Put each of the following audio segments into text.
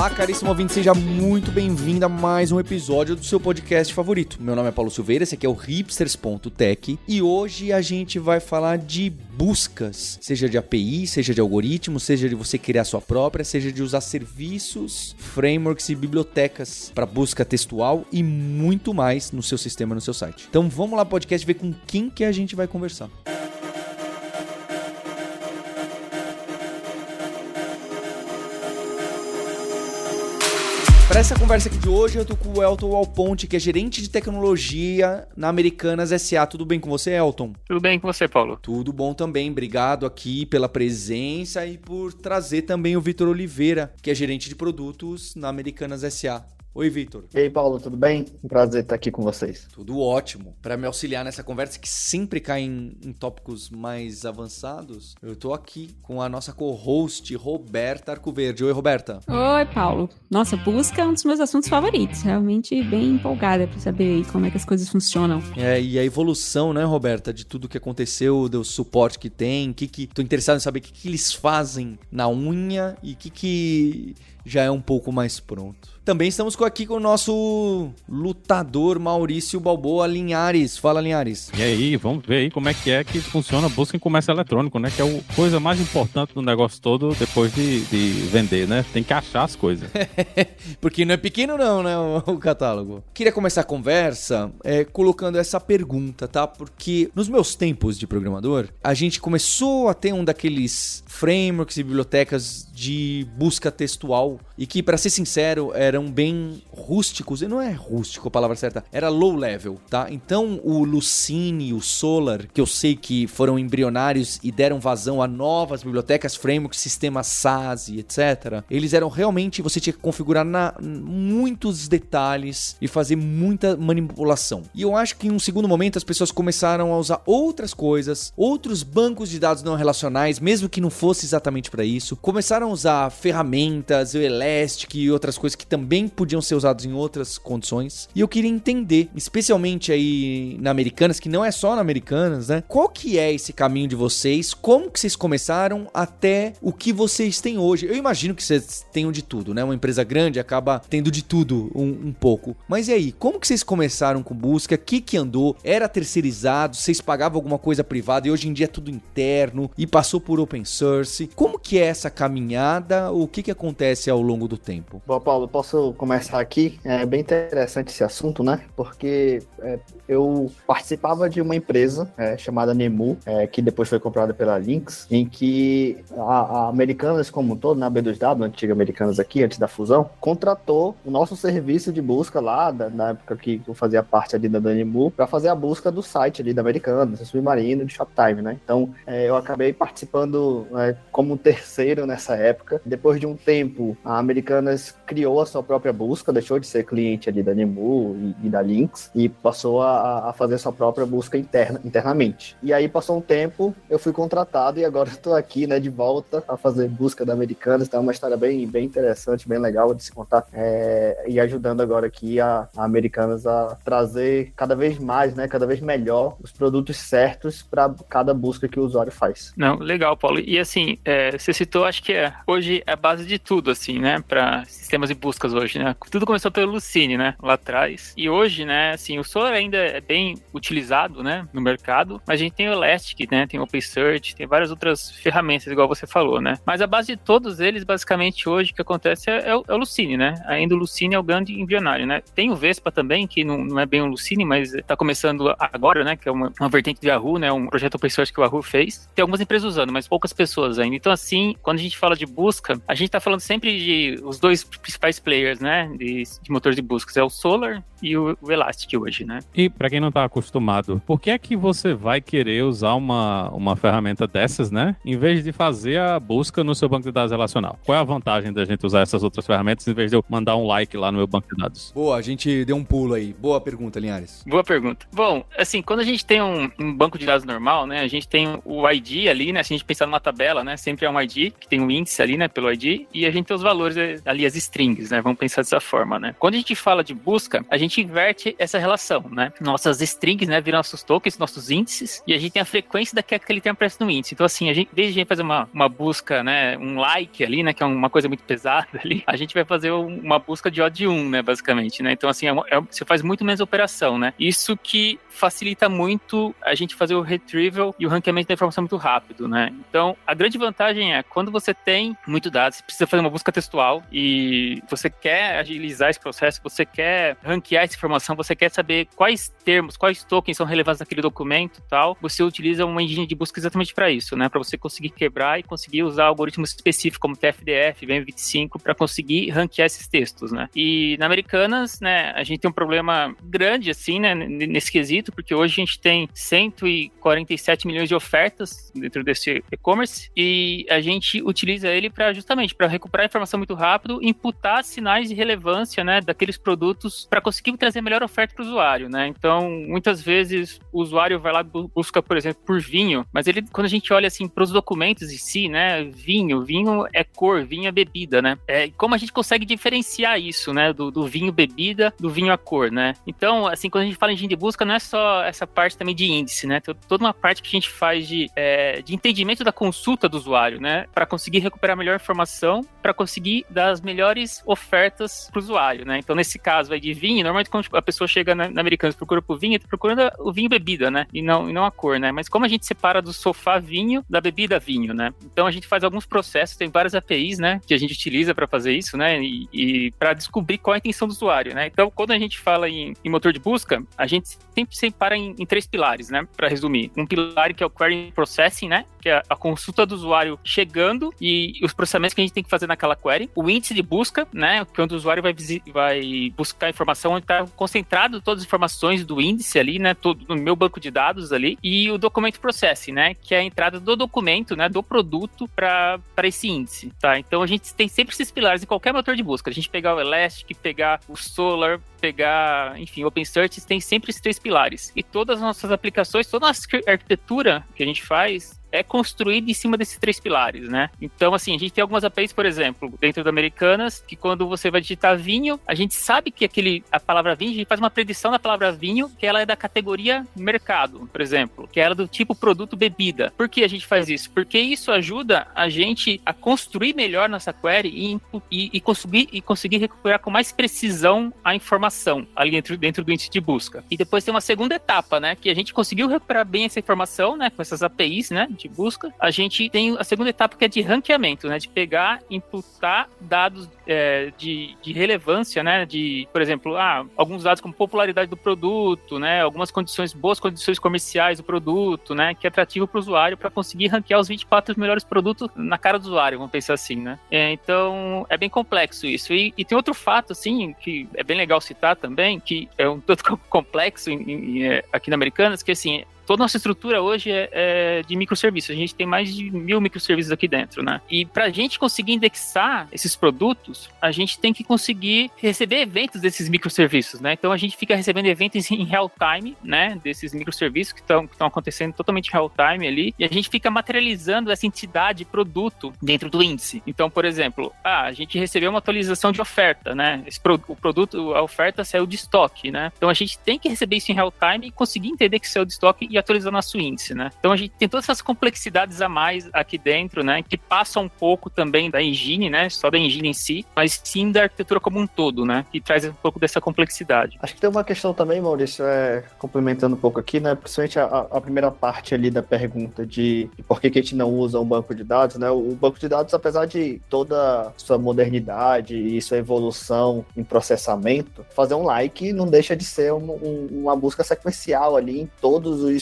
Olá, caríssimo ouvinte, seja muito bem-vindo a mais um episódio do seu podcast favorito. Meu nome é Paulo Silveira, esse aqui é o hipsters.tech e hoje a gente vai falar de buscas, seja de API, seja de algoritmo, seja de você criar sua própria, seja de usar serviços, frameworks e bibliotecas para busca textual e muito mais no seu sistema, no seu site. Então vamos lá, podcast, ver com quem que a gente vai conversar. Para essa conversa aqui de hoje, eu tô com o Elton Alponte, que é gerente de tecnologia na Americanas SA. Tudo bem com você, Elton? Tudo bem com você, Paulo? Tudo bom também. Obrigado aqui pela presença e por trazer também o Vitor Oliveira, que é gerente de produtos na Americanas SA. Oi, Vitor. E aí, Paulo, tudo bem? Um prazer estar aqui com vocês. Tudo ótimo. Para me auxiliar nessa conversa que sempre cai em, em tópicos mais avançados, eu tô aqui com a nossa co-host, Roberta Arcoverde. Oi, Roberta. Oi, Paulo. Nossa, busca é um dos meus assuntos favoritos. Realmente bem empolgada para saber aí como é que as coisas funcionam. É, e a evolução, né, Roberta, de tudo que aconteceu, do suporte que tem, que que tô interessado em saber o que, que eles fazem na unha e o que que já é um pouco mais pronto. Também estamos aqui com o nosso lutador Maurício Balboa Linhares. Fala, Linhares. E aí, vamos ver aí como é que é que funciona a busca em comércio eletrônico, né? Que é a coisa mais importante do negócio todo depois de, de vender, né? Tem que achar as coisas. Porque não é pequeno não, né, o, o catálogo. Queria começar a conversa é, colocando essa pergunta, tá? Porque nos meus tempos de programador, a gente começou a ter um daqueles frameworks e bibliotecas de busca textual e que, para ser sincero, eram bem rústicos. E não é rústico a palavra certa, era low level, tá? Então o Lucene, o Solar, que eu sei que foram embrionários e deram vazão a novas bibliotecas, frameworks, sistemas SaaS e etc. Eles eram realmente, você tinha que configurar na, muitos detalhes e fazer muita manipulação. E eu acho que em um segundo momento as pessoas começaram a usar outras coisas, outros bancos de dados não relacionais, mesmo que não fosse exatamente para isso. Começaram usar ferramentas, o Elastic e outras coisas que também podiam ser usados em outras condições. E eu queria entender, especialmente aí na Americanas, que não é só na Americanas, né? Qual que é esse caminho de vocês? Como que vocês começaram até o que vocês têm hoje? Eu imagino que vocês tenham de tudo, né? Uma empresa grande acaba tendo de tudo um, um pouco. Mas e aí, como que vocês começaram com busca? O que que andou? Era terceirizado? Vocês pagavam alguma coisa privada e hoje em dia é tudo interno e passou por open source? Como que é essa caminhada? O que que acontece ao longo do tempo? Bom, Paulo, posso começar aqui? É bem interessante esse assunto, né? Porque é, eu participava de uma empresa é, chamada Nemu, é, que depois foi comprada pela Lynx, em que a, a Americanas como um todo, na né, B2W, antiga Americanas aqui, antes da fusão, contratou o nosso serviço de busca lá, da, na época que eu fazia parte ali da Nemu, para fazer a busca do site ali da Americanas, Submarino, de Shoptime, né? Então, é, eu acabei participando é, como terceiro nessa época. Depois de um tempo, a Americanas criou a sua própria busca, deixou de ser cliente ali da Nemu e, e da Lynx e passou a, a, fazer sua própria busca interna, internamente. E aí passou um tempo, eu fui contratado e agora estou aqui, né, de volta a fazer busca da Americanas. Então é uma história bem, bem interessante, bem legal de se contar é, e ajudando agora aqui a, a Americanas a trazer cada vez mais, né, cada vez melhor os produtos certos para cada busca que o usuário faz. Não, legal, Paulo. E assim, é, você citou, acho que é, hoje é a base de tudo, assim, né, para sistemas de buscas hoje, né? Tudo começou pelo Lucene, né, lá atrás. E hoje, né, assim, o Solar ainda é bem utilizado, né, no mercado, mas a gente tem o Elastic, né, tem o OpenSearch, tem várias outras ferramentas, igual você falou, né? Mas a base de todos eles, basicamente, hoje, o que acontece é, é, o, é o né? Ainda o Lucene é o grande embrionário, né? Tem o Vespa também, que não, não é bem o Lucene, mas está começando agora, né, que é uma, uma vertente do Yahoo, né, um projeto open source que o Yahoo fez. Tem algumas empresas usando, mas poucas pessoas ainda. Então, assim, quando a gente fala de busca, a gente está falando sempre de os dois principais players, né, de, de motores de buscas, é o Solar e o, o Elastic hoje, né? E para quem não tá acostumado, por que é que você vai querer usar uma, uma ferramenta dessas, né, em vez de fazer a busca no seu banco de dados relacional? Qual é a vantagem da gente usar essas outras ferramentas em vez de eu mandar um like lá no meu banco de dados? Boa, a gente deu um pulo aí. Boa pergunta, Linhares. Boa pergunta. Bom, assim, quando a gente tem um, um banco de dados normal, né, a gente tem o ID ali, né, se a gente pensar numa tabela, né, sempre é um ID, que tem um índice ali, né, pelo ID, e a gente tem os valores ali, as strings, né, vamos pensar dessa forma, né. Quando a gente fala de busca, a gente gente inverte essa relação, né? Nossas strings, né, viram nossos tokens, nossos índices, e a gente tem a frequência daquele que ele tem aparece no índice. Então, assim, a gente, em vez de a gente fazer uma, uma busca, né, um like ali, né, que é uma coisa muito pesada ali, a gente vai fazer uma busca de odd 1, né, basicamente, né? Então, assim, é, é, você faz muito menos operação, né? Isso que facilita muito a gente fazer o retrieval e o ranqueamento da informação muito rápido, né? Então, a grande vantagem é quando você tem muito dados, você precisa fazer uma busca textual e você quer agilizar esse processo, você quer ranquear essa informação, você quer saber quais termos, quais tokens são relevantes naquele documento, tal. Você utiliza uma engine de busca exatamente para isso, né? Para você conseguir quebrar e conseguir usar algoritmos específicos como TFDF, VM25 para conseguir ranquear esses textos, né? E na Americanas, né, a gente tem um problema grande assim, né, nesse quesito porque hoje a gente tem 147 milhões de ofertas dentro desse e-commerce e a gente utiliza ele para justamente para recuperar informação muito rápido, imputar sinais de relevância, né, daqueles produtos para conseguir trazer a melhor oferta para o usuário, né? Então, muitas vezes o usuário vai lá busca, por exemplo, por vinho, mas ele quando a gente olha assim para os documentos em si, né, vinho, vinho é cor, vinho é bebida, né? É, como a gente consegue diferenciar isso, né, do, do vinho bebida do vinho a cor, né? Então, assim, quando a gente fala em engine de busca, não é só essa parte também de índice, né? Tem toda uma parte que a gente faz de, é, de entendimento da consulta do usuário, né? Para conseguir recuperar a melhor informação, para conseguir dar as melhores ofertas para o usuário, né? Então, nesse caso aí de vinho, normalmente quando a pessoa chega na, na Americanas procura por vinho, está procurando o vinho bebida, né? E não, e não a cor, né? Mas como a gente separa do sofá vinho da bebida vinho, né? Então, a gente faz alguns processos, tem várias APIs, né? Que a gente utiliza para fazer isso, né? E, e para descobrir qual é a intenção do usuário, né? Então, quando a gente fala em, em motor de busca, a gente sempre separa em, em três pilares, né? Para resumir. Um pilar que é o query processing, né? Que é a consulta do usuário chegando e os processamentos que a gente tem que fazer naquela query. O índice de busca, né? Que é o usuário vai, vai buscar informação onde está concentrado todas as informações do índice ali, né? Todo no meu banco de dados ali. E o documento processing, né? Que é a entrada do documento, né? Do produto para esse índice, tá? Então a gente tem sempre esses pilares em qualquer motor de busca. A gente pegar o Elastic, pegar o Solar, pegar, enfim, OpenSearch, tem sempre esses três pilares. E todas as nossas aplicações, toda a arquitetura que a gente faz é construído em cima desses três pilares, né? Então, assim, a gente tem algumas APIs, por exemplo, dentro da Americanas, que quando você vai digitar vinho, a gente sabe que aquele, a palavra vinho, a gente faz uma predição da palavra vinho, que ela é da categoria mercado, por exemplo, que ela é do tipo produto bebida. Por que a gente faz isso? Porque isso ajuda a gente a construir melhor nossa query e, e, e conseguir, e conseguir recuperar com mais precisão a informação ali dentro, dentro do índice de busca. E depois tem uma segunda etapa, né? Que a gente conseguiu recuperar bem essa informação, né? Com essas APIs, né? Busca, a gente tem a segunda etapa que é de ranqueamento, né? De pegar, imputar dados é, de, de relevância, né? De, por exemplo, ah, alguns dados como popularidade do produto, né? Algumas condições, boas condições comerciais do produto, né? Que é atrativo para o usuário para conseguir ranquear os 24 melhores produtos na cara do usuário, vamos pensar assim, né? É, então, é bem complexo isso. E, e, tem outro fato, assim, que é bem legal citar também, que é um tanto complexo em, em, é, aqui na Americanas, que assim, toda a nossa estrutura hoje é, é, de microserviços. A gente tem mais de mil microserviços aqui dentro, né? E para a gente conseguir indexar esses produtos, a gente tem que conseguir receber eventos desses microserviços, né? Então a gente fica recebendo eventos em real time, né? Desses microserviços que estão acontecendo totalmente real time ali, e a gente fica materializando essa entidade produto dentro do índice. Então, por exemplo, ah, a gente recebeu uma atualização de oferta, né? Esse pro, o produto, a oferta saiu de estoque, né? Então a gente tem que receber isso em real time e conseguir entender que saiu de estoque e atualizar nosso índice, né? Então a gente tem todas essas complexidades a mais aqui dentro, né? Que passa um pouco também da engine, né? Só da engine em si, mas sim da arquitetura como um todo, né? Que traz um pouco dessa complexidade. Acho que tem uma questão também, Maurício, é, complementando um pouco aqui, né? Principalmente a, a primeira parte ali da pergunta de, por que, que, a gente não usa um banco de dados, né? O, o banco de dados, apesar de toda sua modernidade e sua evolução em processamento, fazer um like não deixa de ser um, um, uma busca sequencial ali em todos os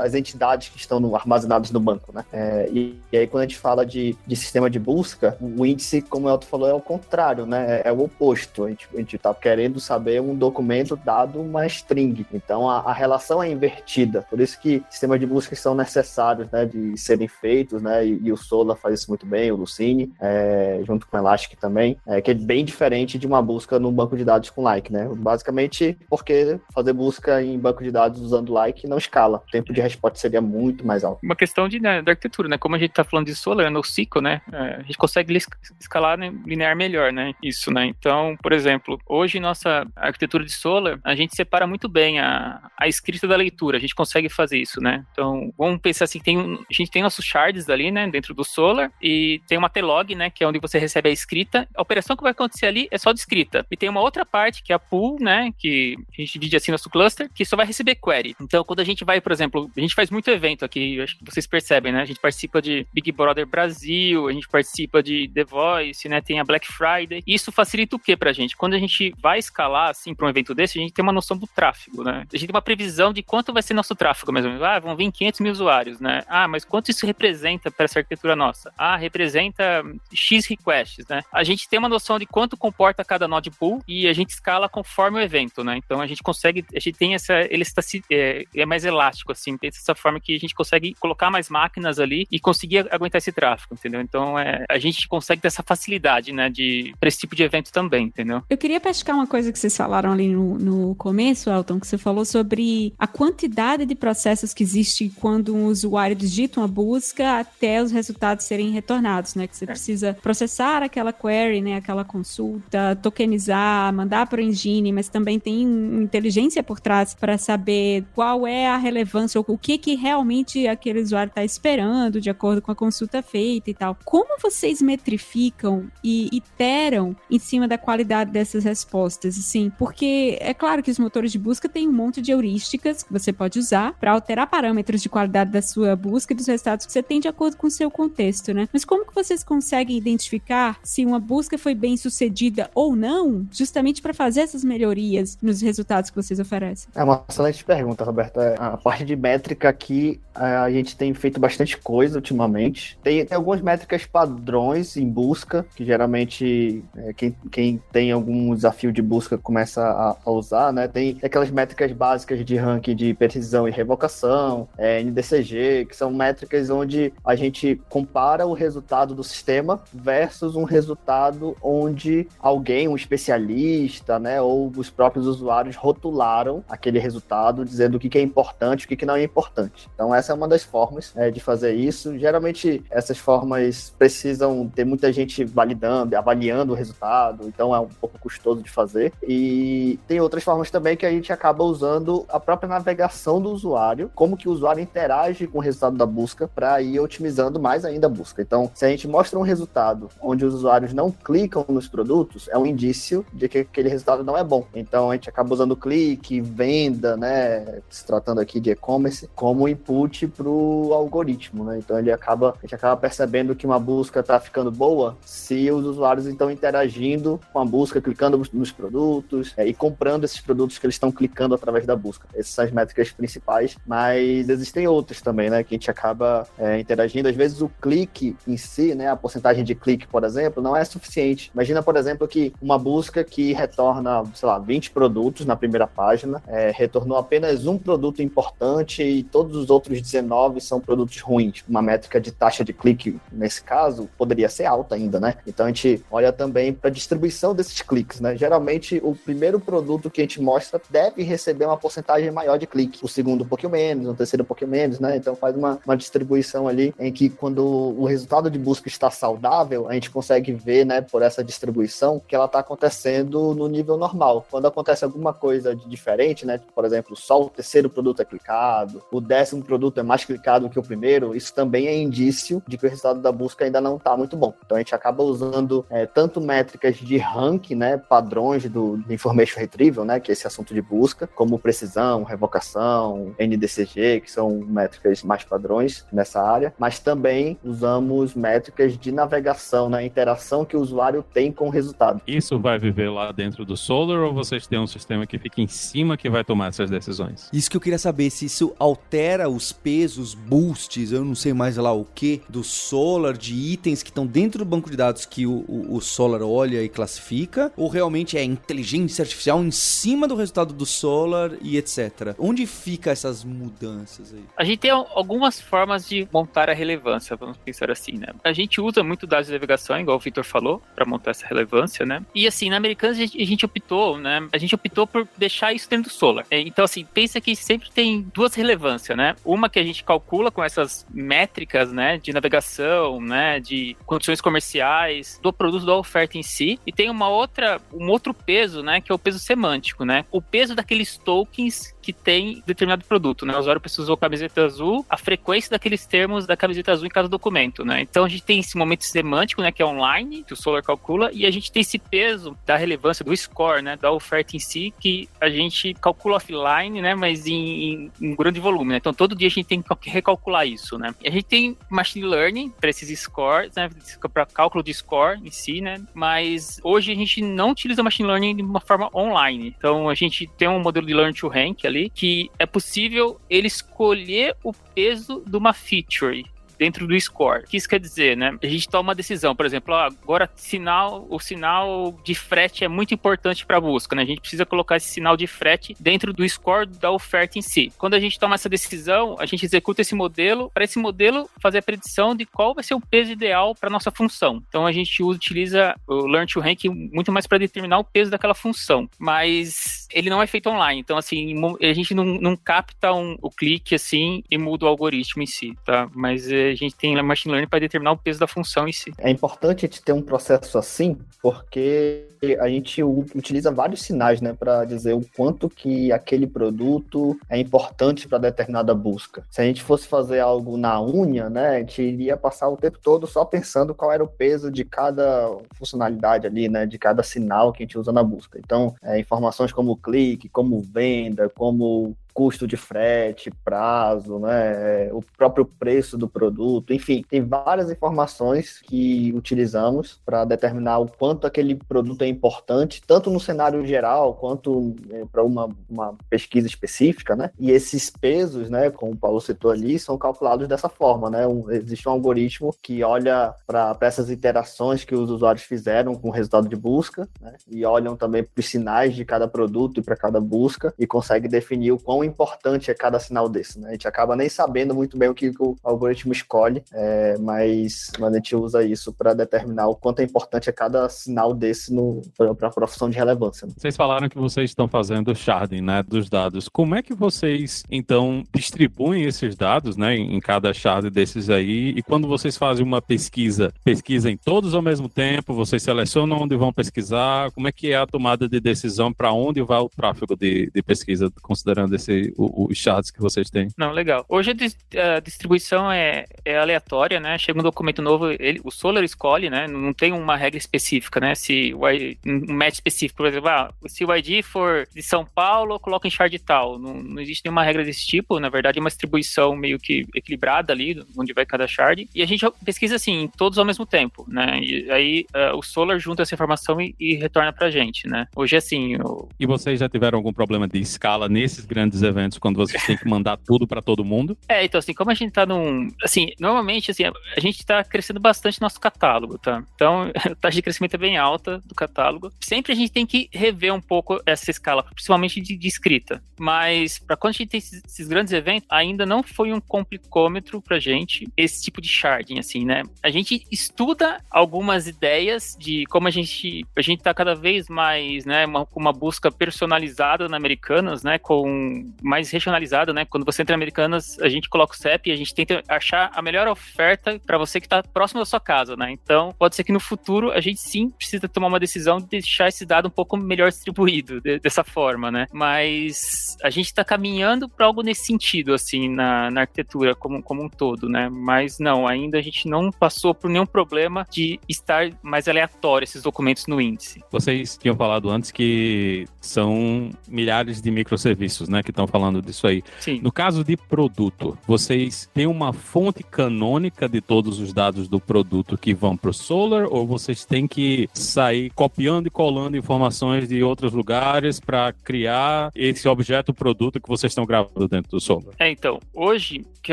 as entidades que estão armazenadas no banco, né? É, e, e, aí quando a gente fala de, de sistema de busca, o índice, como o Elton falou, é o contrário, né? É, é, o oposto. A gente, a gente tá querendo saber um documento dado uma string. Então a, a, relação é invertida. Por isso que sistemas de busca são necessários, né? De serem feitos, né? E, e o Solar faz isso muito bem, o Lucine, é, junto com o Elastic também, é, que é bem diferente de uma busca no banco de dados com like, né? Basicamente porque fazer busca em banco de dados usando like não escala escala. O tempo de resposta seria muito mais alto. Uma questão de, né, da arquitetura, né? Como a gente está falando de Solar, no ciclo, né? É, a gente consegue escalar né, linear melhor, né? Isso, né? Então, por exemplo, hoje nossa arquitetura de Solar, a gente separa muito bem a, a escrita da leitura. A gente consegue fazer isso, né? Então, vamos pensar assim, tem a gente tem nossos shards ali, né? Dentro do Solar e tem uma T-log, né? Que é onde você recebe a escrita. A operação que vai acontecer ali é só de escrita. E tem uma outra parte que é a pool, né? Que a gente divide assim nosso cluster, que só vai receber query. Então, quando a gente vai, por exemplo, a gente faz muito evento aqui, acho que vocês percebem, né? A gente participa de Big Brother Brasil, a gente participa de The Voice, né? Tem a Black Friday. Isso facilita o que pra gente? Quando a gente vai escalar, assim, para um evento desse, a gente tem uma noção do tráfego, né? A gente tem uma previsão de quanto vai ser nosso tráfego mesmo. Ah, vão vir 500 mil usuários, né? Ah, mas quanto isso representa para essa arquitetura nossa? Ah, representa X requests, né? A gente tem uma noção de quanto comporta cada node pool e a gente escala conforme o evento, né? Então a gente consegue, a gente tem essa, ele está é, é mais elástico, assim, tem essa forma que a gente consegue colocar mais máquinas ali e conseguir aguentar esse tráfego, entendeu? Então é, a gente consegue ter essa facilidade, né, de para esse tipo de evento também, entendeu? Eu queria pescar uma coisa que vocês falaram ali no, no começo, Elton, que você falou sobre a quantidade de processos que existe quando um usuário digita uma busca até os resultados serem retornados, né? Que você é. precisa processar aquela query, né, aquela consulta, tokenizar, mandar para o engine, mas também tem inteligência por trás para saber qual é a relevância ou o que que realmente aquele usuário está esperando de acordo com a consulta feita e tal. Como vocês metrificam e iteram em cima da qualidade dessas respostas, assim? Porque é claro que os motores de busca têm um monte de heurísticas que você pode usar para alterar parâmetros de qualidade da sua busca e dos resultados que você tem de acordo com o seu contexto, né? Mas como que vocês conseguem identificar se uma busca foi bem sucedida ou não, justamente para fazer essas melhorias nos resultados que vocês oferecem? É uma excelente pergunta, Roberta. A parte de métrica aqui, a gente tem feito bastante coisa ultimamente. Tem, tem algumas métricas padrões em busca, que geralmente é, quem, quem tem algum desafio de busca começa a, a, usar, né? Tem aquelas métricas básicas de ranking de precisão e revocação, é, NDCG, que são métricas onde a gente compara o resultado do sistema versus um resultado onde alguém, um especialista, né, ou os próprios usuários rotularam aquele resultado, dizendo o que, que é importante, o que, que não é importante. Então, essa é uma das formas é, de fazer isso. Geralmente, essas formas precisam ter muita gente validando, avaliando o resultado, então é um pouco custoso de fazer. E tem outras formas também que a gente acaba usando a própria navegação do usuário, como que o usuário interage com o resultado da busca para ir otimizando mais ainda a busca. Então, se a gente mostra um resultado onde os usuários não clicam nos produtos, é um indício de que aquele resultado não é bom. Então, a gente acaba usando clique, venda, né, se tratando aqui de e-commerce, como input para o algoritmo, né? Então, ele acaba, a gente acaba percebendo que uma busca está ficando boa se os usuários estão interagindo com a busca, clicando nos produtos é, e comprando esses produtos que eles estão clicando através da busca. Essas são as métricas principais, mas existem outras também, né, que a gente acaba é, interagindo. Às vezes o clique em si, né, a porcentagem de clique, por exemplo, não é suficiente. Imagina, por exemplo, que uma busca que retorna, sei lá, 20 produtos na primeira página, é, retornou apenas um produto importante e todos os outros 19 são produtos ruins. Uma métrica de taxa de clique, nesse caso, poderia ser alta ainda, né? Então a gente olha também para a distribuição desses cliques, né? Geralmente o primeiro produto que a gente mostra deve receber uma porcentagem maior de clique, o segundo um pouquinho menos, o terceiro um pouquinho menos, né? Então faz uma, uma distribuição ali em que quando o resultado de busca está saudável, a gente consegue ver, né, por essa distribuição, que ela está acontecendo no nível normal. Quando acontece alguma coisa de diferente, né, por exemplo, só o terceiro produto é clicado, o décimo produto é mais clicado que o primeiro, isso também é indício de que o resultado da busca ainda não está muito bom. Então a gente acaba usando é, tanto métricas de ranking, né, padrões do, do information retrieval, né, que é esse assunto de busca, como precisão, revocação, NDCG, que são métricas mais padrões nessa área, mas também usamos métricas de navegação, na né, interação que o usuário tem com o resultado. Isso vai viver lá dentro do Solar ou vocês têm um sistema que fica em cima que vai tomar essas decisões? Isso que eu queria saber, se isso altera os pesos, boosts, eu não sei mais lá o que, do Solar, de itens que estão dentro do banco de dados que o, o, o Solar olha e classifica, ou realmente é inteligência artificial em cima do resultado do Solar e etc. Onde fica essas mudanças aí? A gente tem algumas formas de montar a relevância, vamos pensar assim, né? A gente usa muito dados de navegação, igual o Victor falou, para montar essa relevância, né? E assim, na Americanas a gente, a gente, optou, né? A gente optou por deixar isso dentro do Solar. É, então, assim, pensa que sempre tem tem duas relevâncias, né? Uma que a gente calcula com essas métricas, né, de navegação, né, de condições comerciais do produto da oferta em si, e tem uma outra, um outro peso, né, que é o peso semântico, né? O peso daqueles tokens que tem determinado produto, né? O usuário precisou camiseta azul, a frequência daqueles termos da camiseta azul em cada documento, né? Então a gente tem esse momento semântico, né, que é online, que o Solar calcula, e a gente tem esse peso da relevância do score, né, da oferta em si, que a gente calcula offline, né, mas em, em, em grande volume, né? Então todo dia a gente tem que recalcular isso, né? E a gente tem machine learning para esses scores, né, para cálculo de score em si, né? Mas hoje a gente não utiliza machine learning de uma forma online. Então a gente tem um modelo de learn to rank ali, que é possível ele escolher o peso de uma feature dentro do score. O que isso quer dizer, né? A gente toma uma decisão, por exemplo, ó, agora sinal, o sinal de frete é muito importante para a busca, né? A gente precisa colocar esse sinal de frete dentro do score da oferta em si. Quando a gente toma essa decisão, a gente executa esse modelo para esse modelo fazer a predição de qual vai ser o peso ideal para nossa função. Então a gente utiliza o learn to rank muito mais para determinar o peso daquela função, mas ele não é feito online. Então assim, a gente não, não capta um, o clique assim e muda o algoritmo em si, tá? Mas é, a gente tem machine learning para determinar o peso da função em si. É importante a gente ter um processo assim, porque a gente utiliza vários sinais, né, para dizer o quanto que aquele produto é importante para determinada busca. Se a gente fosse fazer algo na unha, né, a gente iria passar o tempo todo só pensando qual era o peso de cada funcionalidade ali, né, de cada sinal que a gente usa na busca. Então, é, informações como clique, como venda, como custo de frete, prazo, né, o próprio preço do produto, enfim, tem várias informações que utilizamos para determinar o quanto aquele produto é importante, tanto no cenário geral quanto é, para uma, uma pesquisa específica, né? E esses pesos, né, como o Paulo citou ali, são calculados dessa forma, né? Um, existe um algoritmo que olha para essas interações que os usuários fizeram com o resultado de busca, né? E olham também para os sinais de cada produto e para cada busca e consegue definir o quão importante é cada sinal desse, né? A gente acaba nem sabendo muito bem o que o algoritmo escolhe, é, mas, mas a gente usa isso para determinar o quanto é importante é cada sinal desse para a profissão de relevância. Né? Vocês falaram que vocês estão fazendo sharding, né, dos dados. Como é que vocês, então, distribuem esses dados, né, em cada shard desses aí? E quando vocês fazem uma pesquisa, pesquisem todos ao mesmo tempo, vocês selecionam onde vão pesquisar, como é que é a tomada de decisão para onde vai o tráfego de, de pesquisa, considerando esse os charts que vocês têm? Não, legal. Hoje a, distribuição é, é, aleatória, né? Chega um documento novo, ele, o Solar escolhe, né? Não tem uma regra específica, né? Se um match específico, por exemplo, ah, se o ID for de São Paulo, coloca em chart tal. Não, não existe nenhuma regra desse tipo. Na verdade, é uma distribuição meio que equilibrada ali, onde vai cada shard. E a gente pesquisa assim, todos ao mesmo tempo, né? E aí uh, o Solar junta essa informação e, e retorna pra gente, né? Hoje é assim. Eu... E vocês já tiveram algum problema de escala nesses grandes eventos quando vocês têm que mandar tudo para todo mundo? É, então assim, como a gente tá num, assim, normalmente assim, a gente tá crescendo bastante nosso catálogo, tá? Então, a taxa de crescimento é bem alta do catálogo. Sempre a gente tem que rever um pouco essa escala, principalmente de, de escrita. Mas para quando a gente tem esses, esses, grandes eventos, ainda não foi um complicômetro pra gente esse tipo de sharding, assim, né? A gente estuda algumas ideias de como a gente a gente tá cada vez mais, né, uma, uma busca personalizada na Americanas, né, com mais regionalizado, né? Quando você entra em Americanas, a gente coloca o CEP e a gente tenta achar a melhor oferta para você que está próximo da sua casa, né? Então, pode ser que no futuro a gente sim precisa tomar uma decisão de deixar esse dado um pouco melhor distribuído de, dessa forma, né? Mas a gente está caminhando para algo nesse sentido, assim, na, na arquitetura como, como um todo, né? Mas não, ainda a gente não passou por nenhum problema de estar mais aleatório esses documentos no índice. Vocês tinham falado antes que são milhares de microserviços, né, que estão falando disso aí. Sim. No caso de produto, vocês têm uma fonte canônica de todos os dados do produto que vão para o Solar ou vocês têm que sair copiando e colando informações de outros lugares para criar esse objeto produto que vocês estão gravando dentro do Solar? É, então, hoje o que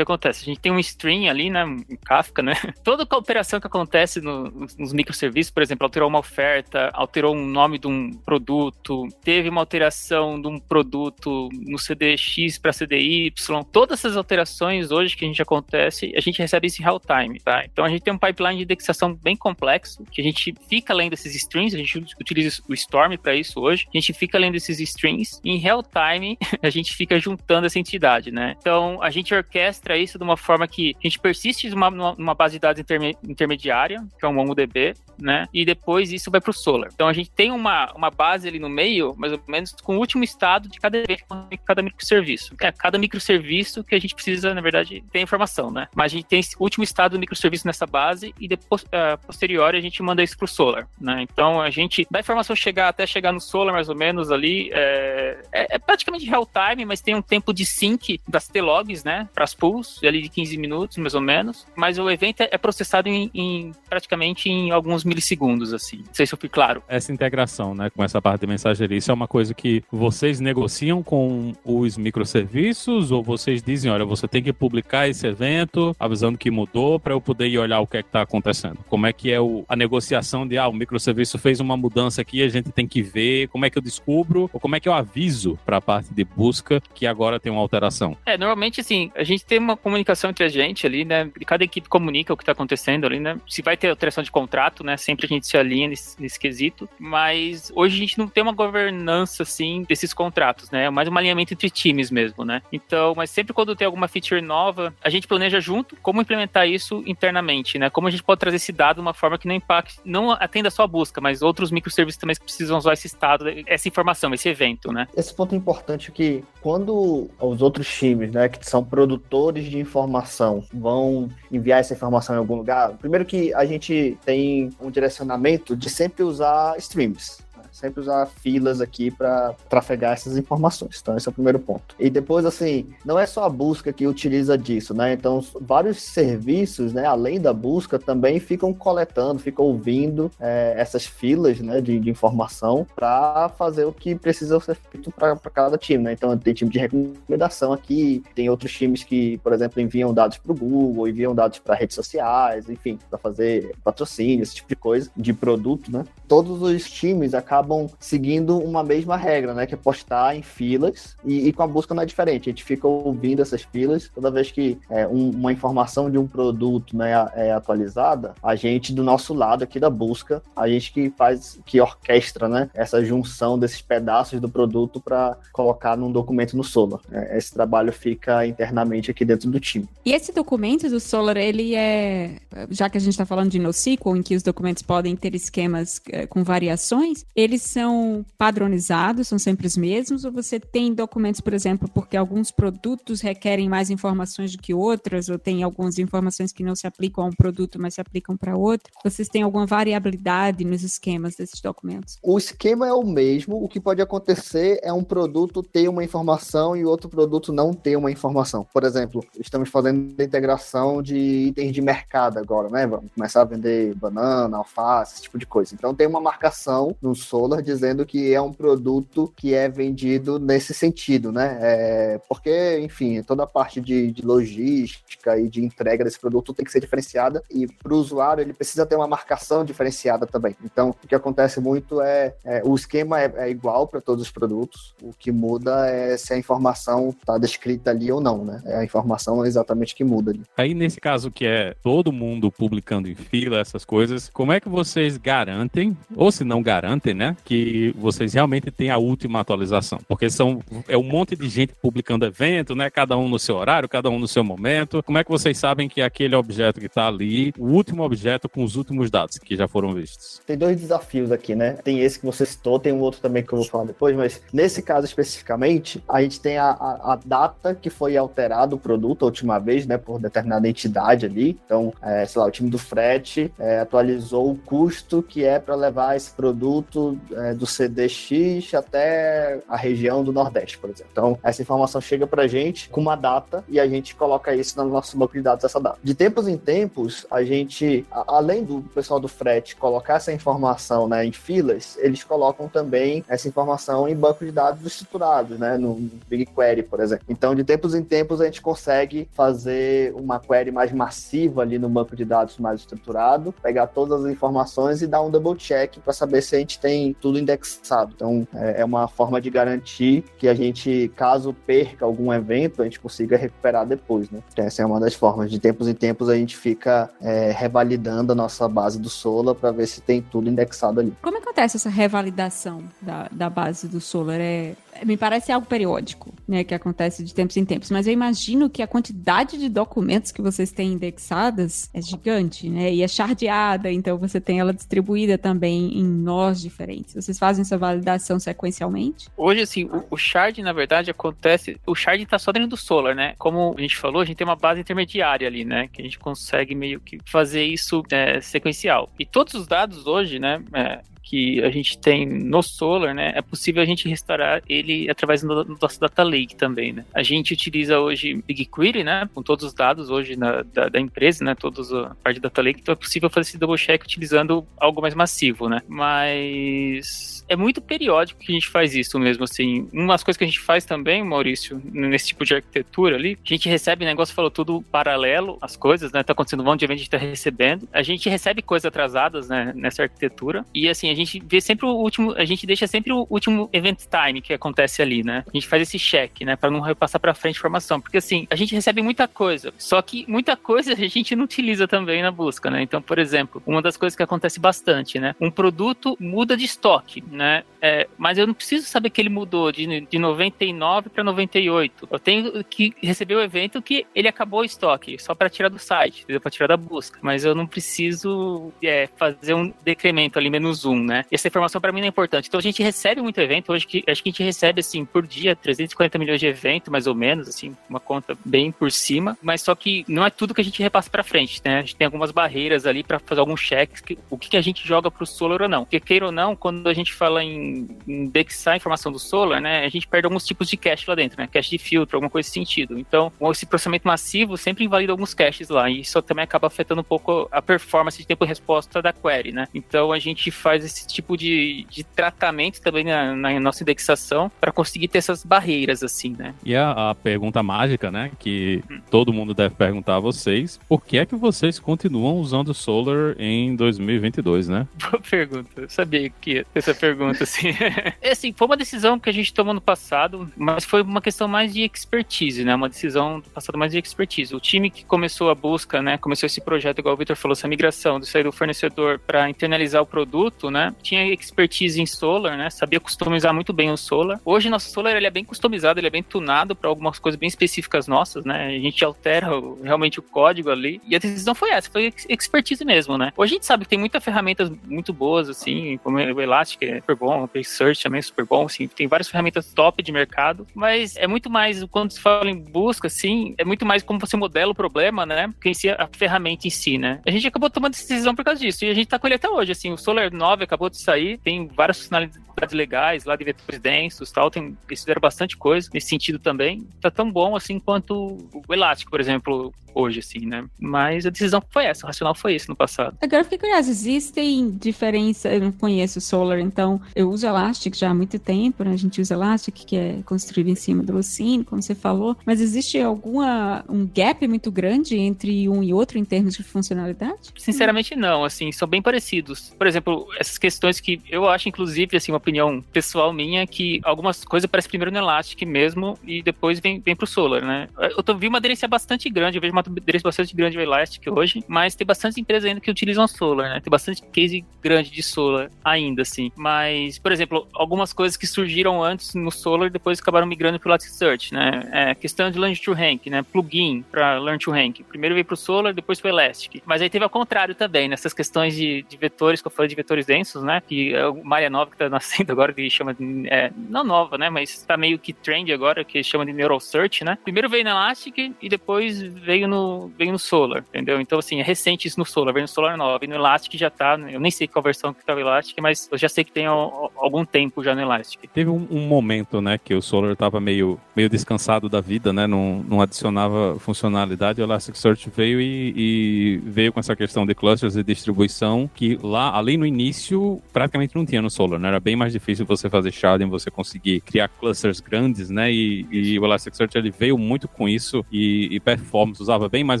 acontece? A gente tem um string ali, né, um Kafka, né? Toda a operação que acontece no, nos microserviços, por exemplo, alterou uma oferta, alterou um nome de um produto, teve uma alteração de um produto no, CDX para CDY, todas essas alterações hoje que a gente acontece, a gente recebe isso em real time, tá? Então a gente tem um pipeline de indexação bem complexo, que a gente fica lendo esses strings, a gente utiliza o Storm para isso hoje, a gente fica lendo esses strings e em real time a gente fica juntando essa entidade, né? Então a gente orquestra isso de uma forma que a gente persiste numa, numa base de dados interme, intermediária, que é um MongoDB, né? E depois isso vai para o Solar. Então a gente tem uma, uma base ali no meio, mais ou menos, com o último estado de cada evento, cada microserviço. É cada microserviço que a gente precisa, na verdade, ter informação, né? Mas a gente tem esse último estado do microserviço nessa base e depois, uh, posterior, a gente manda isso para o Solar, né? Então a gente, da informação chegar até chegar no Solar, mais ou menos, ali, é, é, é praticamente real time, mas tem um tempo de sync das T-logs, né? Para as pools, ali de 15 minutos, mais ou menos. Mas o evento é processado em, em praticamente em alguns milissegundos, assim. Não sei se eu fui claro. Essa integração, né, com essa parte de mensageria, isso é uma coisa que vocês negociam com os microserviços ou vocês dizem, olha, você tem que publicar esse evento avisando que mudou para eu poder ir olhar o que é está acontecendo? Como é que é o, a negociação de, ah, o microserviço fez uma mudança aqui, a gente tem que ver, como é que eu descubro ou como é que eu aviso para a parte de busca que agora tem uma alteração? É, normalmente, assim, a gente tem uma comunicação entre a gente ali, né, cada equipe comunica o que está acontecendo ali, né, se vai ter alteração de contrato, né, sempre a gente se alinha nesse, nesse quesito, mas hoje a gente não tem uma governança, assim, desses contratos, né? É mais um alinhamento entre times mesmo, né? Então, mas sempre quando tem alguma feature nova, a gente planeja junto como implementar isso internamente, né? Como a gente pode trazer esse dado de uma forma que não impacte, não atenda só a busca, mas outros microserviços também que precisam usar esse estado, essa informação, esse evento, né? Esse ponto é importante que quando os outros times, né, que são produtores de informação, vão enviar essa informação em algum lugar, primeiro que a gente tem um direcionamento de sempre usar streams sempre usar filas aqui para trafegar essas informações. Então, esse é o primeiro ponto. E depois, assim, não é só a busca que utiliza disso, né? Então, vários serviços, né, além da busca, também ficam coletando, ficam ouvindo é, essas filas né, de, de informação para fazer o que precisa ser feito para cada time, né? Então, tem time de recomendação aqui, tem outros times que, por exemplo, enviam dados para o Google, enviam dados para redes sociais, enfim, para fazer patrocínio, esse tipo de coisa, de produto, né? Todos os times acabam acabam seguindo uma mesma regra, né? Que é postar em filas e, e com a busca não é diferente. A gente fica ouvindo essas filas toda vez que é, um, uma informação de um produto né, é atualizada, a gente do nosso lado aqui da busca, a gente que faz, que orquestra, né? Essa junção desses pedaços do produto para colocar num documento no Solar. É, esse trabalho fica internamente aqui dentro do time. E esse documento do Solar, ele é, já que a gente está falando de NoSQL, em que os documentos podem ter esquemas é, com variações, eles eles são padronizados, são sempre os mesmos, ou você tem documentos, por exemplo, porque alguns produtos requerem mais informações do que outras, ou tem algumas informações que não se aplicam a um produto, mas se aplicam para outro? Vocês têm alguma variabilidade nos esquemas desses documentos? O esquema é o mesmo, o que pode acontecer é um produto ter uma informação e outro produto não ter uma informação. Por exemplo, estamos fazendo integração de itens de mercado agora, né? Vamos começar a vender banana, alface, esse tipo de coisa. Então tem uma marcação no Dizendo que é um produto que é vendido nesse sentido, né? É, porque, enfim, toda a parte de, de, logística e de entrega desse produto tem que ser diferenciada e para o usuário ele precisa ter uma marcação diferenciada também. Então, o que acontece muito é, é o esquema é, é igual para todos os produtos, o que muda é se a informação está descrita ali ou não, né? É a informação exatamente que muda ali. Aí, nesse caso que é todo mundo publicando em fila essas coisas, como é que vocês garantem, ou se não garantem, né? Que vocês realmente têm a última atualização. Porque são é um monte de gente publicando evento, né? Cada um no seu horário, cada um no seu momento. Como é que vocês sabem que aquele objeto que está ali, o último objeto com os últimos dados que já foram vistos? Tem dois desafios aqui, né? Tem esse que você citou, tem um outro também que eu vou falar depois, mas nesse caso especificamente, a gente tem a, a, a data que foi alterado o produto a última vez, né? Por determinada entidade ali. Então, é, sei lá, o time do frete é, atualizou o custo que é para levar esse produto é, do CDX até a região do Nordeste, por exemplo. Então, essa informação chega para a gente com uma data e a gente coloca isso no nosso banco de dados essa data. De tempos em tempos, a gente, além do pessoal do frete colocar essa informação né, em filas, eles colocam também essa informação em banco de dados estruturados, né, no BigQuery, por exemplo. Então, de tempos em tempos, a gente consegue fazer uma query mais massiva ali no banco de dados mais estruturado, pegar todas as informações e dar um double check para saber se a gente tem tudo indexado. Então, é, é uma forma de garantir que a gente, caso perca algum evento, a gente consiga recuperar depois, né? Então, essa é uma das formas. De tempos em tempos, a gente fica é, revalidando a nossa base do Solar para ver se tem tudo indexado ali. Como acontece essa revalidação da, da base do Solar? É, me parece algo periódico, né? Que acontece de tempos em tempos. Mas eu imagino que a quantidade de documentos que vocês têm indexadas é gigante, né? E é chardeada, então você tem ela distribuída também em nós diferentes. Vocês fazem essa validação sequencialmente? Hoje, assim, o, o shard, na verdade, acontece. O shard está só dentro do Solar, né? Como a gente falou, a gente tem uma base intermediária ali, né? Que a gente consegue meio que fazer isso é, sequencial. E todos os dados hoje, né? É, que a gente tem no Solar, né, é possível a gente restaurar ele através do, nosso Data Lake também, né. A gente utiliza hoje BigQuery, né, com todos os dados hoje na, da, da, empresa, né, todos a parte do Data Lake, então é possível fazer esse double check utilizando algo mais massivo, né. Mas é muito periódico que a gente faz isso mesmo, assim. Umas coisas que a gente faz também, Maurício, nesse tipo de arquitetura ali, a gente recebe negócio, falou tudo paralelo, as coisas, né, tá acontecendo um monte de evento, a gente tá recebendo. A gente recebe coisas atrasadas, né, nessa arquitetura, e assim, a gente vê sempre o último, a gente deixa sempre o último event time que acontece ali, né? A gente faz esse check, né, para não repassar para frente informação, porque assim, a gente recebe muita coisa, só que muita coisa a gente não utiliza também na busca, né? Então, por exemplo, uma das coisas que acontece bastante, né? Um produto muda de estoque, né? É, mas eu não preciso saber que ele mudou de, de 99 para 98. Eu tenho que receber o evento que ele acabou o estoque, só para tirar do site, para tirar da busca. Mas eu não preciso é, fazer um decremento ali, menos um, né? Essa informação para mim não é importante. Então a gente recebe muito evento, hoje que acho que a gente recebe assim por dia 340 milhões de eventos, mais ou menos, assim, uma conta bem por cima, mas só que não é tudo que a gente repassa para frente, né? A gente tem algumas barreiras ali para fazer alguns cheques, que, o que, que a gente joga pro Solar ou não. Porque queira ou não, quando a gente fala em indexar a informação do Solar, né, a gente perde alguns tipos de cache lá dentro, né? Cache de filtro, alguma coisa nesse sentido. Então, esse processamento massivo sempre invalida alguns caches lá, e isso também acaba afetando um pouco a performance de tempo-resposta da query, né? Então, a gente faz esse tipo de, de tratamento também na, na nossa indexação para conseguir ter essas barreiras, assim, né? E a, a pergunta mágica, né, que hum. todo mundo deve perguntar a vocês, por que é que vocês continuam usando Solar em 2022, né? Boa pergunta. Eu sabia que ia ter essa pergunta, assim. é assim, foi uma decisão que a gente tomou no passado, mas foi uma questão mais de expertise, né? Uma decisão do passado mais de expertise. O time que começou a busca, né? Começou esse projeto, igual o Victor falou, essa migração de sair do fornecedor para internalizar o produto, né? Tinha expertise em Solar, né? Sabia customizar muito bem o Solar. Hoje nosso Solar ele é bem customizado, ele é bem tunado para algumas coisas bem específicas nossas, né? A gente altera o, realmente o código ali. E a decisão foi essa, foi expertise mesmo, né? Hoje a gente sabe que tem muitas ferramentas muito boas, assim, como o Elastic é super bom, o Search também é super bom, assim, tem várias ferramentas top de mercado, mas é muito mais, quando se fala em busca, assim, é muito mais como você modela o problema, né, que em si a ferramenta em si, né. A gente acabou tomando essa decisão por causa disso, e a gente tá com ele até hoje, assim, o Solar 9 acabou de sair, tem várias funcionalidades legais lá de vetores densos tal, tem, eles fizeram bastante coisa nesse sentido também, tá tão bom, assim, quanto o Elastic, por exemplo, hoje, assim, né? Mas a decisão foi essa, o racional foi esse no passado. Agora eu fiquei curiosa, existem diferenças, eu não conheço o Solar, então eu uso Elastic já há muito tempo, né? A gente usa Elastic, que é construído em cima do Lucene, como você falou, mas existe alguma, um gap muito grande entre um e outro em termos de funcionalidade? Sinceramente não, assim, são bem parecidos. Por exemplo, essas questões que eu acho, inclusive, assim, uma opinião pessoal minha, que algumas coisas parecem primeiro no Elastic mesmo e depois vem, vem pro Solar, né? Eu tô, vi uma aderência bastante grande, eu vejo uma aderência bastante grande ao Elastic hoje, mas tem bastante empresas ainda que utilizam Solar, né? Tem bastante case grande de Solar ainda, assim. Mas, por exemplo, algumas coisas que surgiram antes no Solar depois acabaram migrando para o Elasticsearch, né? É, questão de Learn to Rank, né? Plugin para Learn to Rank. Primeiro veio para o Solar, depois para Elastic. Mas aí teve ao contrário também, nessas questões de, de vetores, que eu falei de vetores densos, né? Que é uma área nova que está nascendo agora, que chama de, é, não nova, né? Mas está meio que trend agora, que chama de Neural Search, né? Primeiro veio no Elastic e depois veio no, veio no Solar, entendeu? Então, assim, é recente isso no Solar, veio no Solar 9. E no Elastic já tá, eu nem sei qual versão que tá o Elastic, mas eu já sei que tem algum tempo já no Elastic. Teve um, um, momento, né, que o Solar tava meio, meio descansado da vida, né, não, não adicionava funcionalidade, o Elasticsearch veio e, e, veio com essa questão de clusters e distribuição, que lá, ali no início, praticamente não tinha no Solar, né, era bem mais difícil você fazer sharding, você conseguir criar clusters grandes, né, e, e o Elasticsearch ele veio muito com isso e, e performance, usava usava bem mais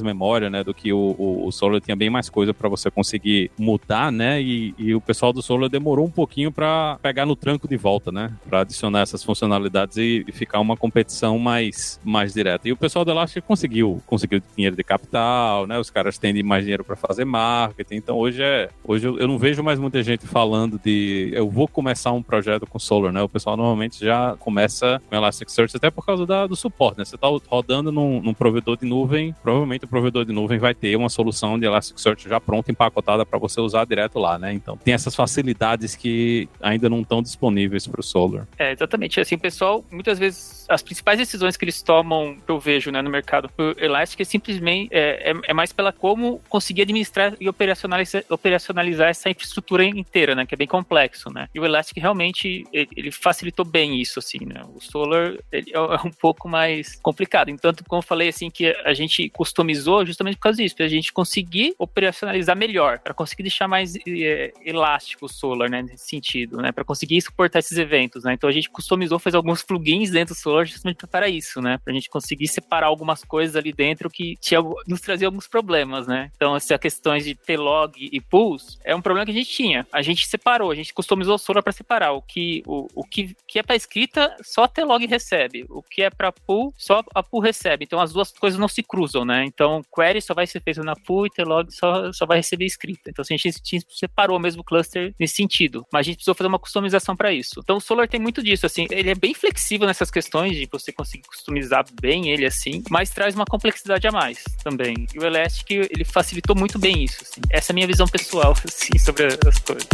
memória, né, do que o, o, o Solar tinha bem mais coisa para você conseguir mudar, né, e, e, o pessoal do Solar demorou um pouquinho para pegar no tranco de volta, né, para adicionar essas funcionalidades e, e, ficar uma competição mais, mais direta. E o pessoal do Elastic conseguiu, conseguiu dinheiro de capital, né, os caras têm mais dinheiro para fazer marketing, então hoje é, hoje eu, eu não vejo mais muita gente falando de eu vou começar um projeto com Solar, né, o pessoal normalmente já começa com Elasticsearch até por causa da, do suporte, né, você tá rodando num, num provedor de nuvem, provavelmente o provedor de nuvem vai ter uma solução de Elasticsearch já pronta, empacotada para você usar direto lá, né? Então tem essas facilidades que ainda não estão disponíveis para o Solar. É, exatamente. Assim, o pessoal, muitas vezes, as principais decisões que eles tomam, que eu vejo né, no mercado, o Elastic é simplesmente é, é, é, mais pela como conseguir administrar e operacionalizar, operacionalizar essa infraestrutura inteira, né? Que é bem complexo, né? E o Elastic realmente ele, ele facilitou bem isso, assim, né? O Solar ele é, é um pouco mais complicado. Entanto, como eu falei, assim, que a gente customizou justamente por causa disso, para a gente conseguir operacionalizar melhor, para conseguir deixar mais é, elástico o Solar, né, nesse sentido, né, para conseguir suportar esses eventos, né. Então a gente customizou, fez alguns plugins dentro do Solar justamente para isso, né, para a gente conseguir separar algumas coisas ali dentro que tinha, nos trazia alguns problemas, né. Então essa questões de ter log e pools é um problema que a gente tinha. A gente separou, a gente customizou o Solar para separar o que o, o que, que é para escrita só a log recebe, o que é para pool só a pool recebe. Então as duas coisas não se cruzam, né? Então query só vai ser feito na pool e tlog só, só vai receber escrita. Então assim, a gente, a gente separou mesmo o cluster nesse sentido, mas a gente precisou fazer uma customização para isso. Então o Solar tem muito disso, assim, ele é bem flexível nessas questões de você conseguir customizar bem ele assim, mas traz uma complexidade a mais também. E o Elastic ele facilitou muito bem isso. Assim. Essa é a minha visão pessoal assim, sobre as coisas.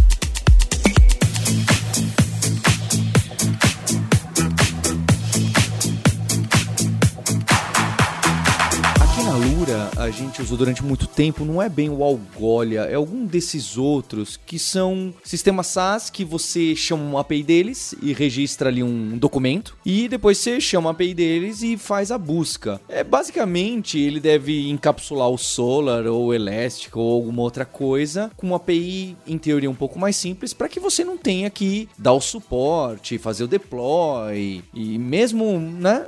Gente usou durante muito tempo não é bem o Algolia, é algum desses outros que são sistemas SaaS que você chama uma API deles e registra ali um documento e depois você chama a API deles e faz a busca. É basicamente ele deve encapsular o Solar ou o Elastic ou alguma outra coisa com uma API em teoria um pouco mais simples para que você não tenha que dar o suporte, fazer o deploy e mesmo, né,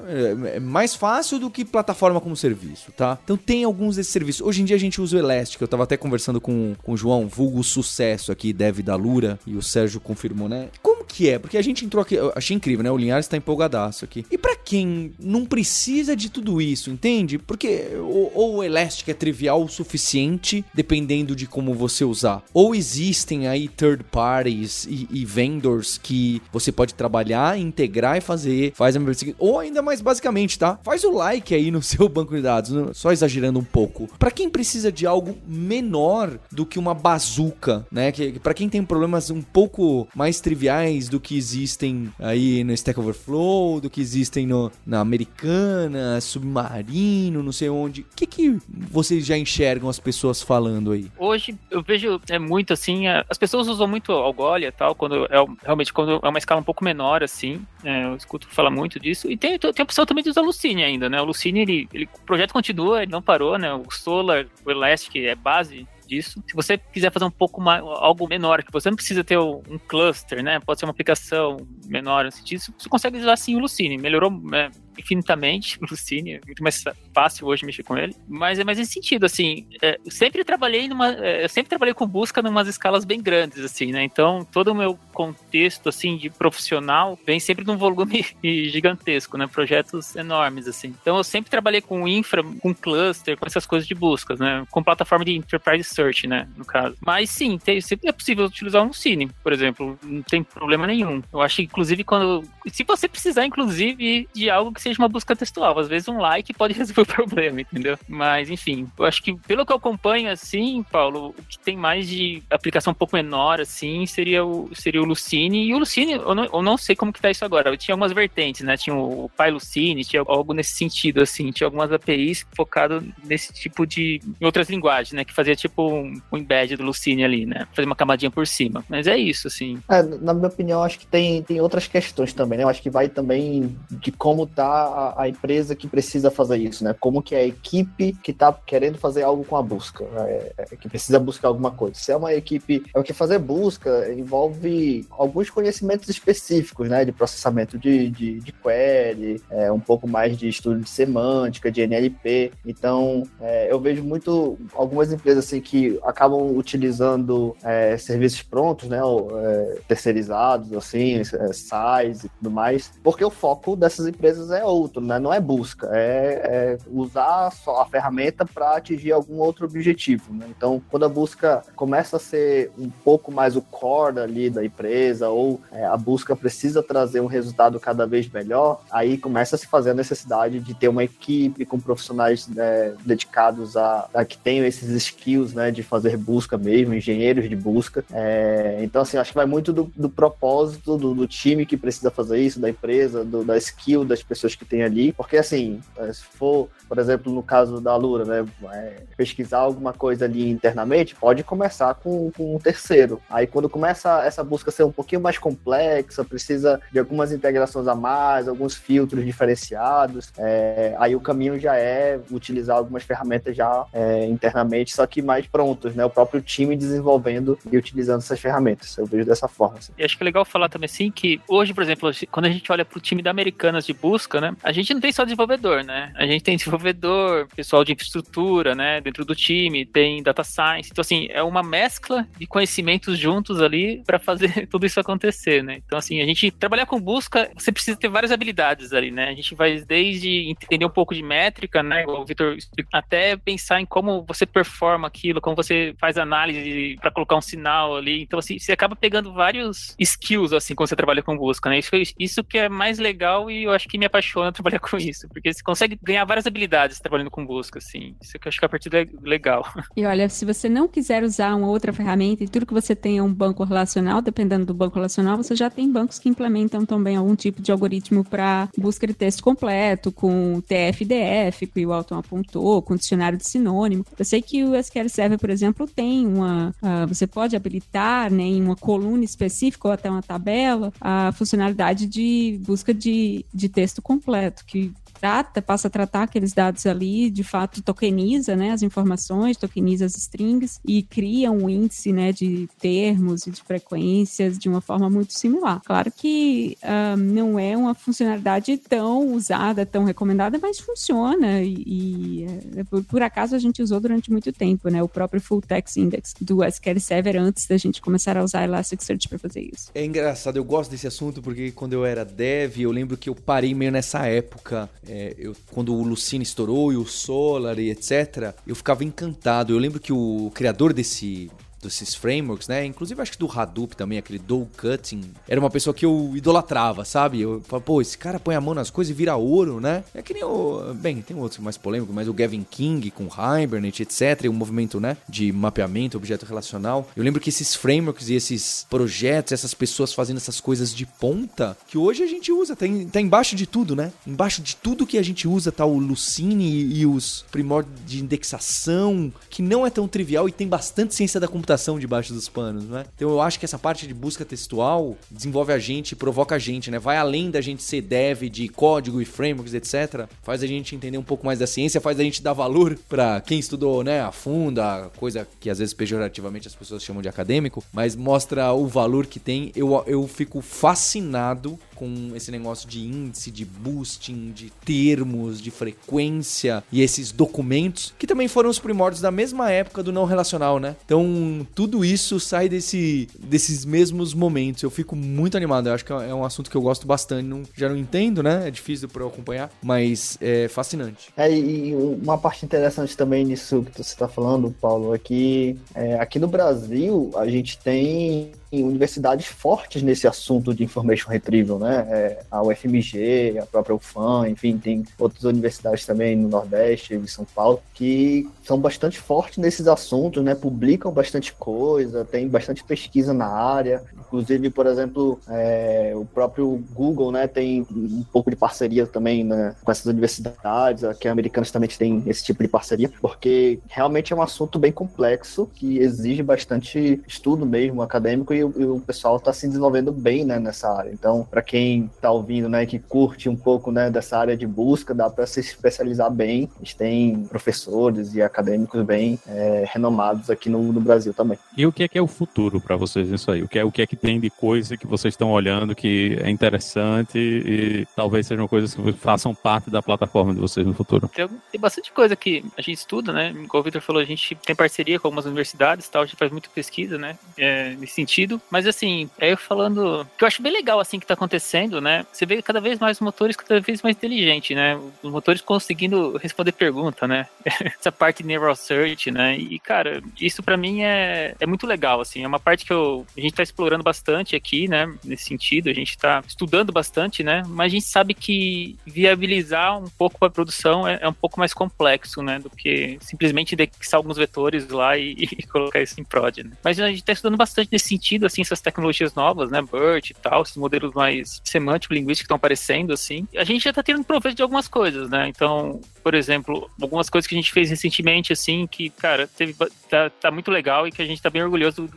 é mais fácil do que plataforma como serviço, tá? Então tem alguns desses serviços. Hoje em dia a gente usa o Elastic. Eu tava até conversando com, com o João, vulgo sucesso aqui, dev da Lura, e o Sérgio confirmou, né? Como que é? Porque a gente entrou aqui, eu achei incrível, né? O Linhares tá empolgadaço aqui. E para quem não precisa de tudo isso, entende? Porque ou, ou o Elastic é trivial o suficiente, dependendo de como você usar. Ou existem aí third parties e, e vendors que você pode trabalhar, integrar e fazer, faz a ou ainda mais basicamente, tá? Faz o like aí no seu banco de dados, só exagerando um pouco. Para quem precisa de algo menor do que uma bazuca, né? Que para quem tem problemas um pouco mais triviais do que existem aí no Stack Overflow, do que existem no, na Americana, Submarino, não sei onde. O que que vocês já enxergam as pessoas falando aí? Hoje eu vejo é muito assim, é, as pessoas usam muito Algolia tal, quando é realmente quando é uma escala um pouco menor assim. É, eu escuto falar muito disso. E tem, tem a opção também de usar Lucine ainda, né? O Lucine, ele, ele, o projeto continua, ele não parou, né? O Solar, o Elastic é base disso. Se você quiser fazer um pouco mais, algo menor, que você não precisa ter um cluster, né? Pode ser uma aplicação menor nesse sentido, você consegue usar sim o Lucine. Melhorou é, infinitamente Lucine, é muito mais fácil hoje mexer com ele. Mas é mais nesse sentido, assim, é, eu sempre trabalhei numa. É, eu sempre trabalhei com busca em umas escalas bem grandes, assim, né? Então, todo o meu contexto, assim, de profissional vem sempre num volume gigantesco, né? Projetos enormes, assim. Então, eu sempre trabalhei com infra, com cluster, com essas coisas de buscas, né? Com plataforma de enterprise search, né? No caso. Mas sim, tem, é possível utilizar um Cine, por exemplo. Não tem problema nenhum. Eu acho que, inclusive, quando. Se você precisar, inclusive, de algo que seja uma busca textual. Às vezes um like pode resolver o problema, entendeu? Mas, enfim, eu acho que pelo que eu acompanho, assim, Paulo, o que tem mais de aplicação um pouco menor, assim, seria o, seria o Lucine. E o Lucine, eu não, eu não sei como que tá isso agora. Eu tinha algumas vertentes, né? Tinha o PyLucine, tinha algo nesse sentido, assim. Tinha algumas APIs focado nesse tipo de... em outras linguagens, né? Que fazia tipo um, um embed do Lucine ali, né? Fazer uma camadinha por cima. Mas é isso, assim. É, na minha opinião, acho que tem, tem outras questões também, né? Eu acho que vai também de como tá a, a, empresa que precisa fazer isso, né? Como que é a equipe que está querendo fazer algo com a busca, é, é, que precisa buscar alguma coisa. Se é uma equipe, é o que fazer busca envolve alguns conhecimentos específicos, né? De processamento de, de, de query, é, um pouco mais de estudo de semântica, de NLP. Então, é, eu vejo muito algumas empresas assim que acabam utilizando é, serviços prontos, né? Ou, é, terceirizados, assim, SaaS e tudo mais, porque o foco dessas empresas é outro, né? Não é busca, é, é usar só a ferramenta para atingir algum outro objetivo, né? Então, quando a busca começa a ser um pouco mais o core ali da empresa, ou é, a busca precisa trazer um resultado cada vez melhor, aí começa a se fazer a necessidade de ter uma equipe com profissionais né, dedicados a, a, que tenham esses skills, né, de fazer busca mesmo, engenheiros de busca. É, então, assim, acho que vai muito do, do propósito do, do, time que precisa fazer isso, da empresa, do, da skill das pessoas que tem ali, porque assim, é, se for, por exemplo, no caso da Lura, né, é, pesquisar alguma coisa ali internamente, pode começar com, com um terceiro. Aí quando começa essa busca a ser um pouquinho mais complexa, precisa de algumas integrações a mais, alguns filtros diferenciados, é, aí o caminho já é utilizar algumas ferramentas já é, internamente, só que mais prontos, né? O próprio time desenvolvendo e utilizando essas ferramentas. Eu vejo dessa forma. Assim. E acho que é legal falar também assim que hoje, por exemplo, quando a gente olha para o time da Americanas de busca, né? A gente não tem só desenvolvedor, né? A gente tem desenvolvedor, pessoal de infraestrutura, né? Dentro do time, tem data science. Então, assim, é uma mescla de conhecimentos juntos ali para fazer tudo isso acontecer, né? Então, assim, a gente trabalhar com busca, você precisa ter várias habilidades ali, né? A gente vai desde entender um pouco de métrica, né? O Victor até pensar em como você performa aquilo, como você faz análise para colocar um sinal ali. Então, assim, você acaba pegando vários skills, assim, quando você trabalha com busca, né? Isso, isso que é mais legal e eu acho que me apaixona trabalhar com isso, porque você consegue ganhar várias habilidades trabalhando com busca, assim. Isso que eu acho que a partida é legal. E olha, se você não quiser usar uma outra ferramenta e tudo que você tem é um banco relacional, dependendo do banco relacional, você já tem bancos que implementam também algum tipo de algoritmo para busca de texto completo, com TF-DF, que o Alton apontou, com dicionário de sinônimo. Eu sei que o SQL Server, por exemplo, tem uma. Uh, você pode habilitar né, em uma coluna específica ou até uma tabela a funcionalidade de busca de, de texto completo, que trata, passa a tratar aqueles dados ali, de fato tokeniza, né, as informações, tokeniza as strings e cria um índice, né, de termos e de frequências de uma forma muito similar. Claro que um, não é uma funcionalidade tão usada, tão recomendada, mas funciona e, e é, por, por, acaso a gente usou durante muito tempo, né, o próprio Full Text Index do SQL Server antes da gente começar a usar Elasticsearch para fazer isso. É engraçado, eu gosto desse assunto porque quando eu era dev, eu lembro que eu parei meio nessa época é, eu, quando o Lucine estourou e o Solar e etc., eu ficava encantado. Eu lembro que o criador desse desses frameworks, né? Inclusive acho que do Hadoop também, aquele Doug Cutting, era uma pessoa que eu idolatrava, sabe? Eu falava, pô, esse cara põe a mão nas coisas e vira ouro, né? É que nem o. Bem, tem outros mais polêmicos, mas o Gavin King com Hibernate, etc. E o movimento, né? De mapeamento, objeto relacional. Eu lembro que esses frameworks e esses projetos, essas pessoas fazendo essas coisas de ponta, que hoje a gente usa, tá, em, tá embaixo de tudo, né? Embaixo de tudo que a gente usa tá o Lucene e, e os primórdios de indexação, que não é tão trivial e tem bastante ciência da computação computação debaixo dos panos, né? Então eu acho que essa parte de busca textual desenvolve a gente, provoca a gente, né? Vai além da gente ser dev de código e frameworks, etc. Faz a gente entender um pouco mais da ciência, faz a gente dar valor para quem estudou, né, a fundo, a coisa que às vezes pejorativamente as pessoas chamam de acadêmico, mas mostra o valor que tem. Eu, eu fico fascinado com esse negócio de índice, de boosting, de termos, de frequência e esses documentos, que também foram os primórdios da mesma época do não relacional, né? Então, tudo isso sai desse, desses mesmos momentos. Eu fico muito animado. Eu acho que é um assunto que eu gosto bastante. Não, já não entendo, né? É difícil para eu acompanhar, mas é fascinante. É, e uma parte interessante também nisso que você está falando, Paulo, é que é, aqui no Brasil a gente tem universidades fortes nesse assunto de information retrieval, né? É, a UFMG, a própria UFAM, enfim, tem outras universidades também no Nordeste, em São Paulo, que são bastante fortes nesses assuntos, né? Publicam bastante coisa, tem bastante pesquisa na área. Inclusive, por exemplo, é, o próprio Google, né, tem um pouco de parceria também né, com essas universidades. Aqui americanos também têm esse tipo de parceria, porque realmente é um assunto bem complexo que exige bastante estudo mesmo acadêmico e o, e o pessoal está se desenvolvendo bem né, nessa área. Então, para quem está ouvindo, né, que curte um pouco né, dessa área de busca, dá para se especializar bem. A gente tem professores e acadêmicos bem é, renomados aqui no, no, Brasil também. E o que é que é o futuro para vocês nisso aí? O que é o que é que tem de coisa que vocês estão olhando que é interessante e talvez sejam coisas que façam parte da plataforma de vocês no futuro? Tem, tem bastante coisa que a gente estuda, né? Como o Victor falou, a gente tem parceria com algumas universidades, tal, a gente faz muita pesquisa, né? É, nesse sentido. Mas assim, é eu falando que eu acho bem legal assim que está acontecendo, né? Você vê cada vez mais motores cada vez mais inteligentes, né? Os motores conseguindo responder pergunta, né? Essa parte de neural search, né? E cara, isso para mim é, é muito legal, assim. É uma parte que eu, a gente está explorando bastante aqui, né? Nesse sentido, a gente está estudando bastante, né? Mas a gente sabe que viabilizar um pouco a produção é, é, um pouco mais complexo, né? Do que simplesmente indexar alguns vetores lá e, e colocar isso em prod, né? Mas a gente está estudando bastante nesse sentido, assim, essas tecnologias novas, né? BERT e tal, esses modelos mais semântico-linguísticos que estão aparecendo, assim. A gente já está tendo proveito de algumas coisas, né? Então, por exemplo, algumas coisas que a gente fez recentemente, assim, que, cara, teve, tá, tá muito legal e que a gente tá bem orgulhoso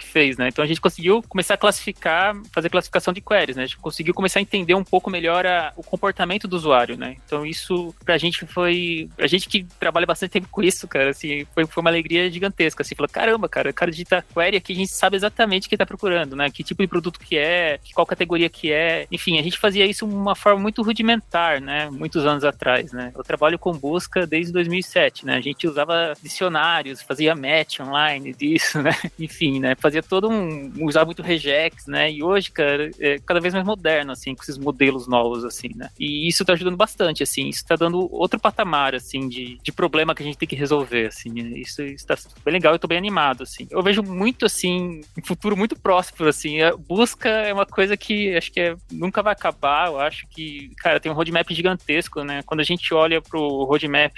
que fez, né? Então a gente conseguiu começar a classificar, fazer classificação de queries, né? A gente conseguiu começar a entender um pouco melhor a, o comportamento do usuário, né? Então isso pra gente foi. A gente que trabalha bastante tempo com isso, cara, assim, foi, foi uma alegria gigantesca, assim, falou, caramba, cara, o cara digita query aqui, a gente sabe exatamente o que tá procurando, né? Que tipo de produto que é, qual categoria que é. Enfim, a gente fazia isso de uma forma muito rudimentar, né? Muitos anos atrás, né? Eu trabalho com busca desde 2007, né? A gente usava dicionários, fazia match online disso, né? Enfim, né? Fazia todo um... usava muito regex, né? E hoje, cara, é cada vez mais moderno, assim, com esses modelos novos, assim, né? E isso tá ajudando bastante, assim. Isso tá dando outro patamar, assim, de, de problema que a gente tem que resolver, assim. Né? Isso está bem legal, eu tô bem animado, assim. Eu vejo muito, assim, um futuro muito próximo, assim. A busca é uma coisa que acho que é, nunca vai acabar. Eu acho que, cara, tem um roadmap gigantesco, né? Quando a gente olha pro roadmap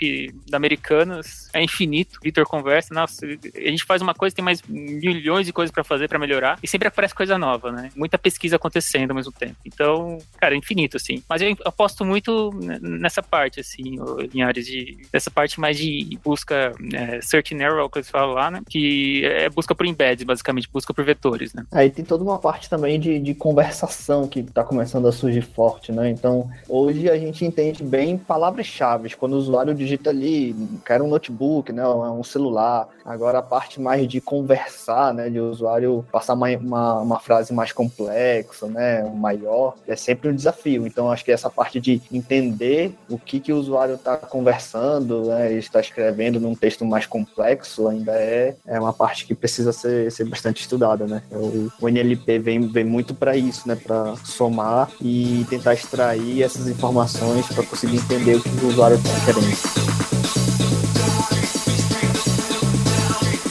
da Americanas, é infinito. Vitor conversa, nossa, a gente faz uma coisa, tem mais milhões de coisas para fazer, para melhorar, e sempre aparece coisa nova, né? Muita pesquisa acontecendo ao mesmo tempo. Então, cara, é infinito, assim. Mas eu aposto muito nessa parte, assim, em áreas de. Nessa parte mais de busca, é, search narrow, que eles falam lá, né? Que é busca por embeds, basicamente, busca por vetores, né? Aí tem toda uma parte também de, de conversação que tá começando a surgir forte, né? Então, hoje a gente entende bem palavras-chave. Quando o usuário digita ali, quer um notebook, né? Um celular. Agora a parte mais de conversar, né? De usuário passar uma, uma, uma frase mais complexa, né? Maior, é sempre um desafio. Então, acho que essa parte de entender o que, que o usuário está conversando, né? Está escrevendo num texto mais complexo ainda é, é uma parte que precisa ser, ser bastante estudada, né? O, o NLP vem, vem muito para isso, né? Para somar e tentar extrair essas informações para conseguir entender o que o usuário está querendo.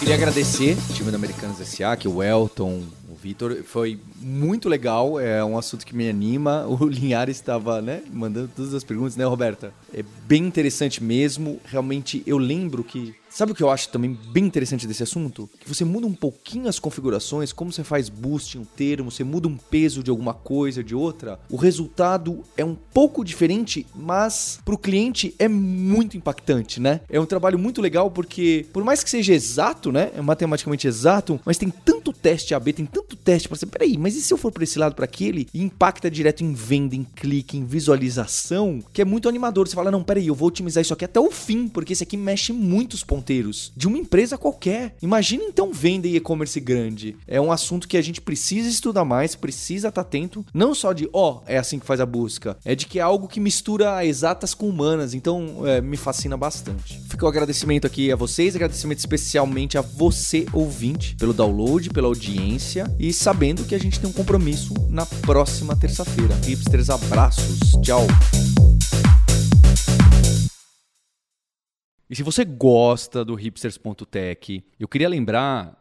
Queria agradecer o time do Americanos SA, que o Elton, o Vitor, foi muito legal, é um assunto que me anima. O Linhares estava, né, mandando todas as perguntas, né, Roberta? É bem interessante mesmo. Realmente eu lembro que Sabe o que eu acho também bem interessante desse assunto? Que você muda um pouquinho as configurações, como você faz boost em um termo, você muda um peso de alguma coisa, de outra, o resultado é um pouco diferente, mas para o cliente é muito impactante, né? É um trabalho muito legal porque, por mais que seja exato, né? É matematicamente exato, mas tem tanto teste AB, tem tanto teste para você. Peraí, mas e se eu for para esse lado, para aquele? E impacta direto em venda, em clique, em visualização, que é muito animador. Você fala, não, peraí, eu vou otimizar isso aqui até o fim, porque esse aqui mexe muitos pontos ponteiros de uma empresa qualquer. Imagina então venda e e-commerce grande. É um assunto que a gente precisa estudar mais, precisa estar atento, não só de, ó, oh, é assim que faz a busca, é de que é algo que mistura exatas com humanas, então é, me fascina bastante. Fica o agradecimento aqui a vocês, agradecimento especialmente a você, ouvinte, pelo download, pela audiência e sabendo que a gente tem um compromisso na próxima terça-feira. Hipsters, abraços, tchau! E se você gosta do hipsters.tech, eu queria lembrar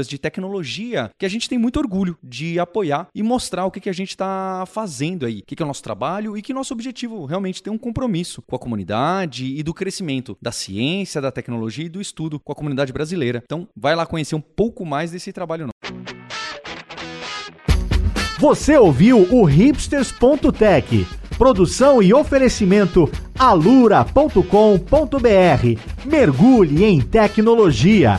incubadoras de tecnologia que a gente tem muito orgulho de apoiar e mostrar o que, que a gente está fazendo aí, o que, que é o nosso trabalho e que nosso objetivo realmente tem um compromisso com a comunidade e do crescimento da ciência, da tecnologia e do estudo com a comunidade brasileira. Então, vai lá conhecer um pouco mais desse trabalho. Você ouviu o hipsters.tech, produção e oferecimento alura.com.br. Mergulhe em tecnologia.